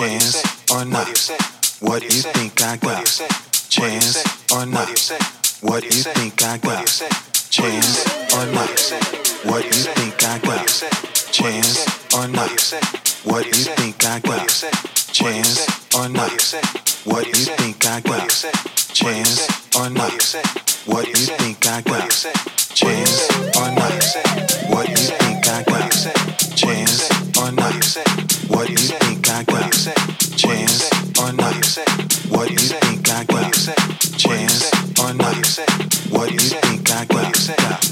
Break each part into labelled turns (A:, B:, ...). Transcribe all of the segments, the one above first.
A: Chance or not? What you think I got? Chance or not? What you think I got? Chance or not? What you think I got? Chance or not? What you think I got? Chance or not? What you think I got? Chance or not? What you think I got? Chance or not? What you think I got? Chance or not? What you think I got? Chance or not? What you think I got? Chance or not? What you think I got?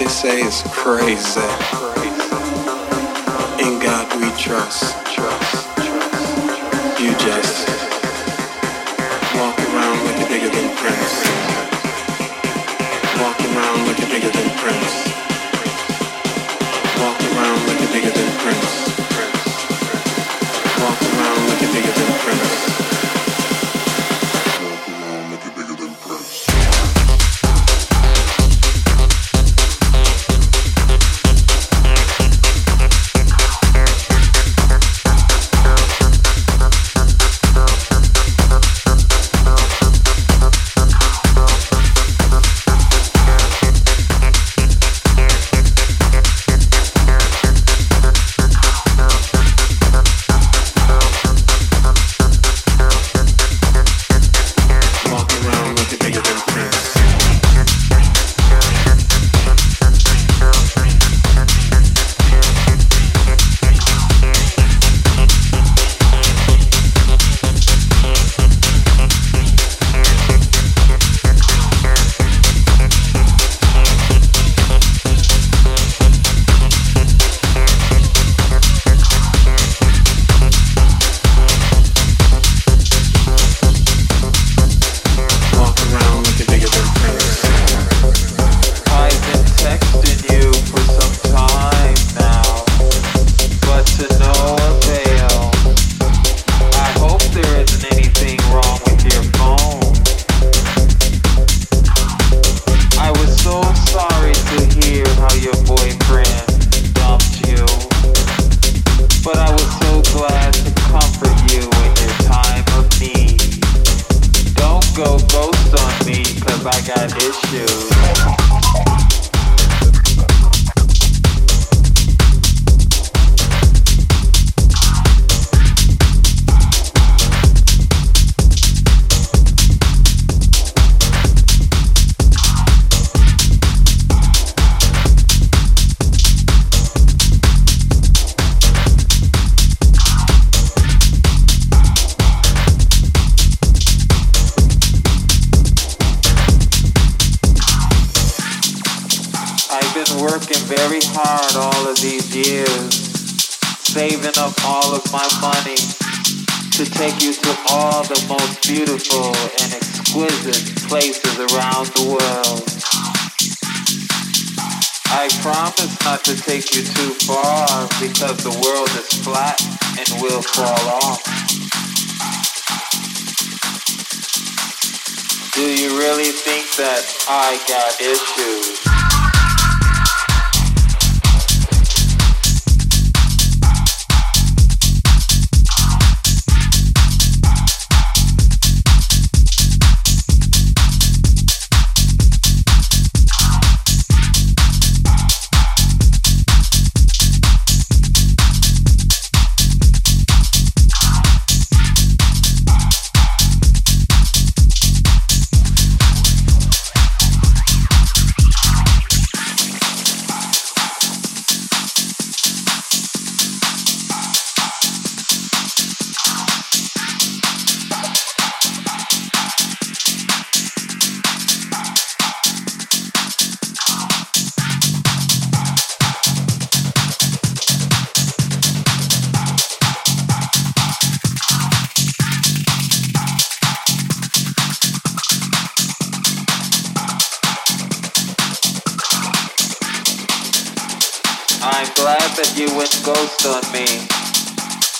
B: they say is crazy. In God we trust. You just.
C: You went ghost on me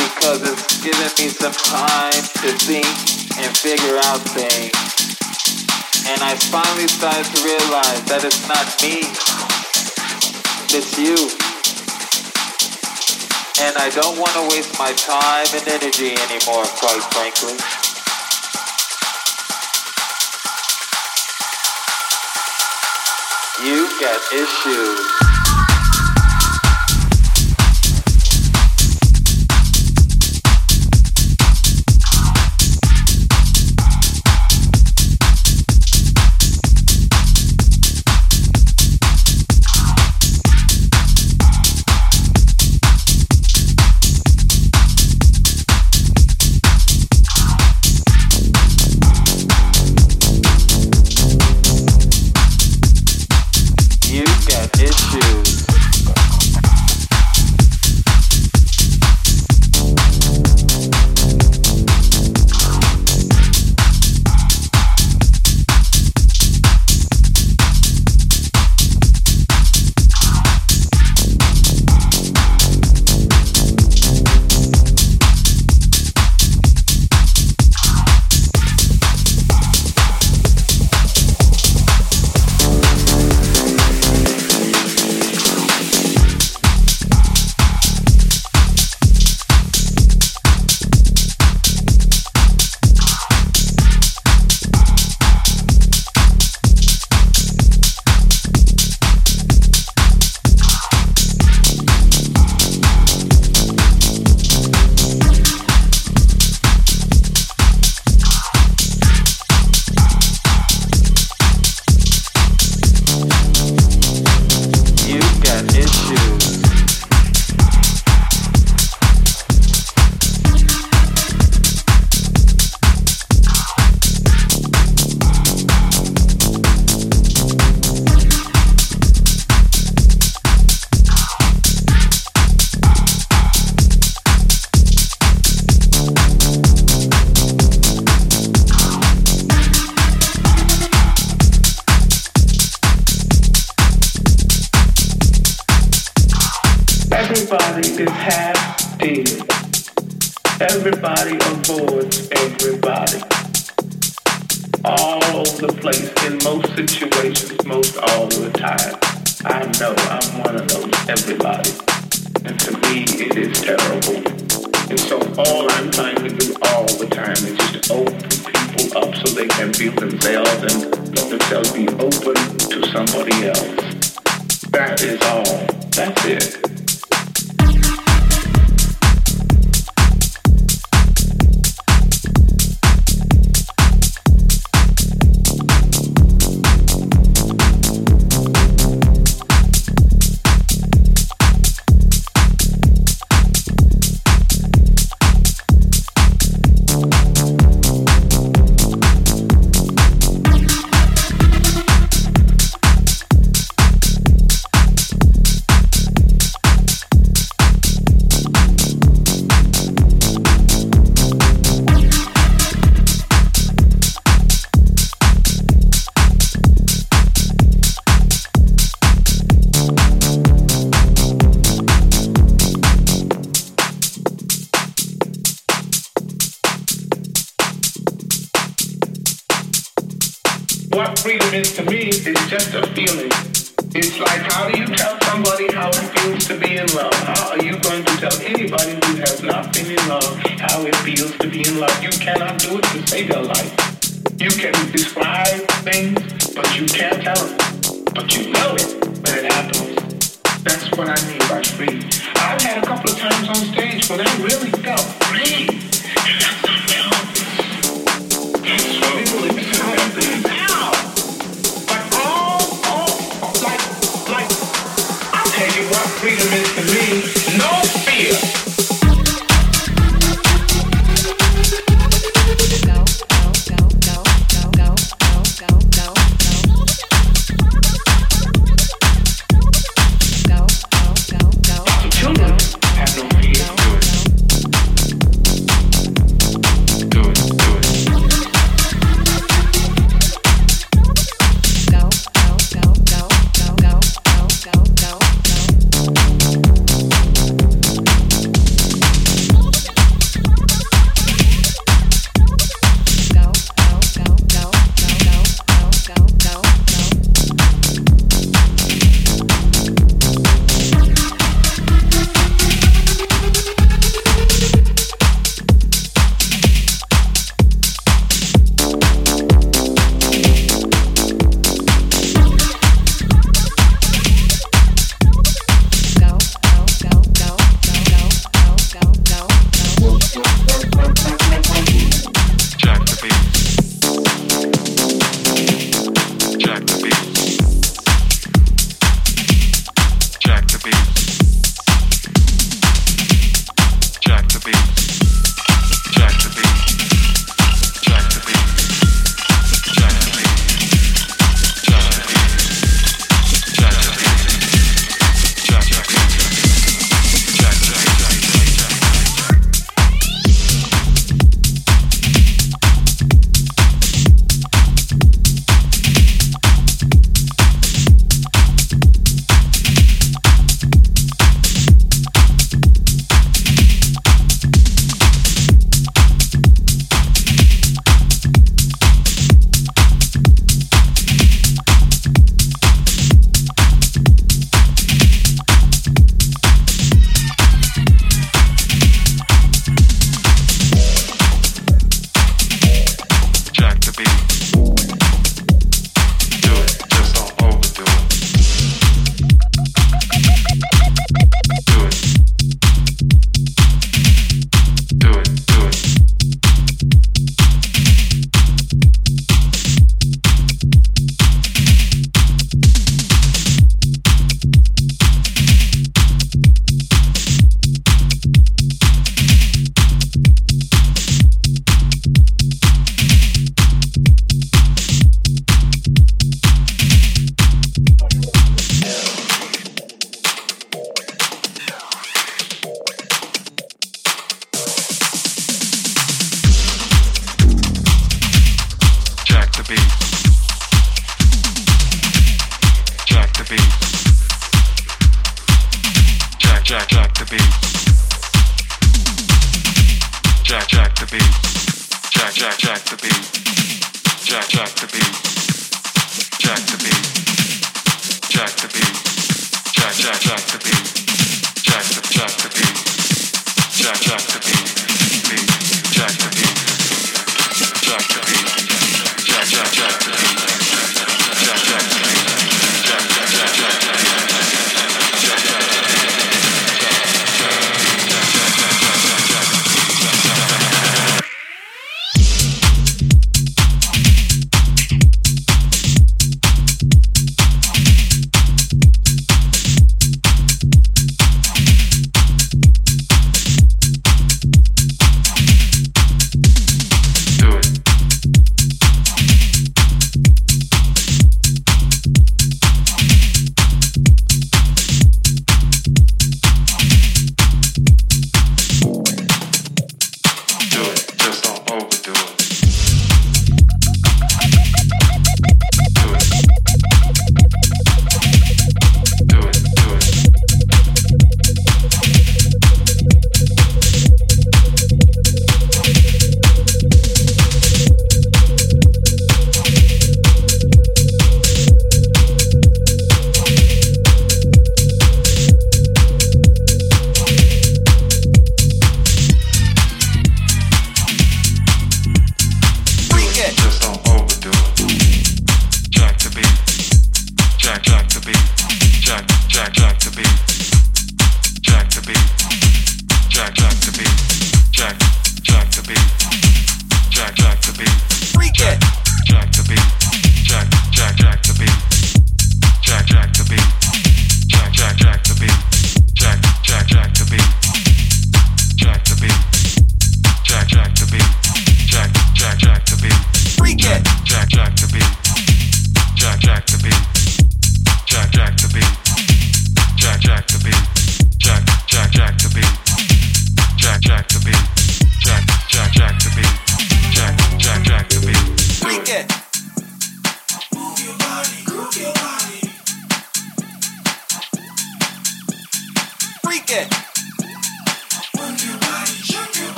C: because it's given me some time to think and figure out things. And I finally started to realize that it's not me, it's you. And I don't want to waste my time and energy anymore, quite frankly. You got issues.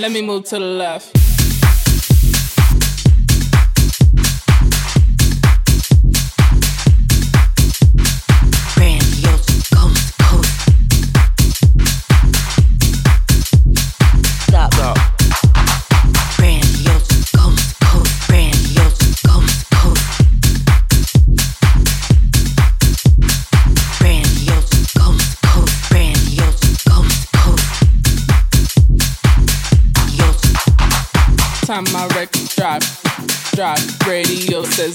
D: Let me move to the left. Time my record drop, drop, Radio says,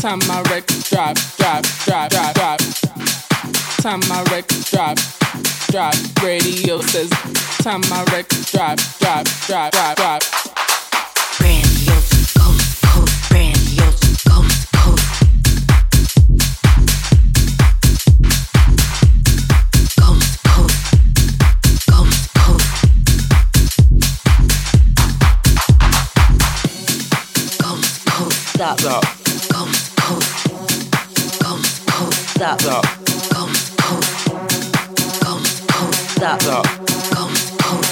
D: time my record drop, drop, drop, drop, drop. Time my record drop, drop. Radio says time my record drop, drop, drop, drop, drop. stop, stop, come home, come come, stop, stop, come home, come home, stop, stop, come home,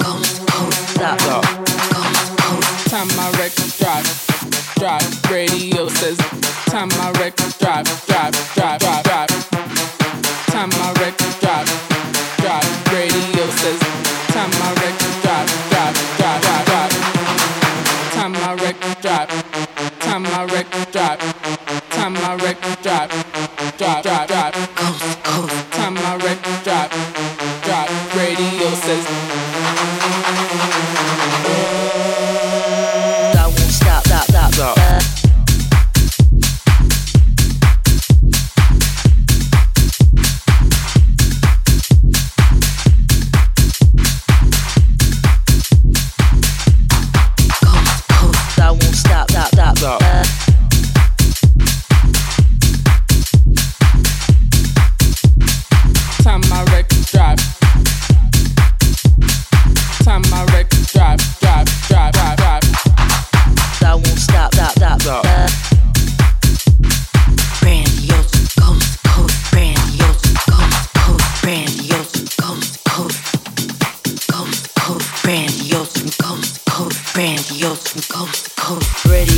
D: come home, stop, stop, come home. Time my record drive, drive radio says, time my record drive, drive, drive. From coast to coast. Radio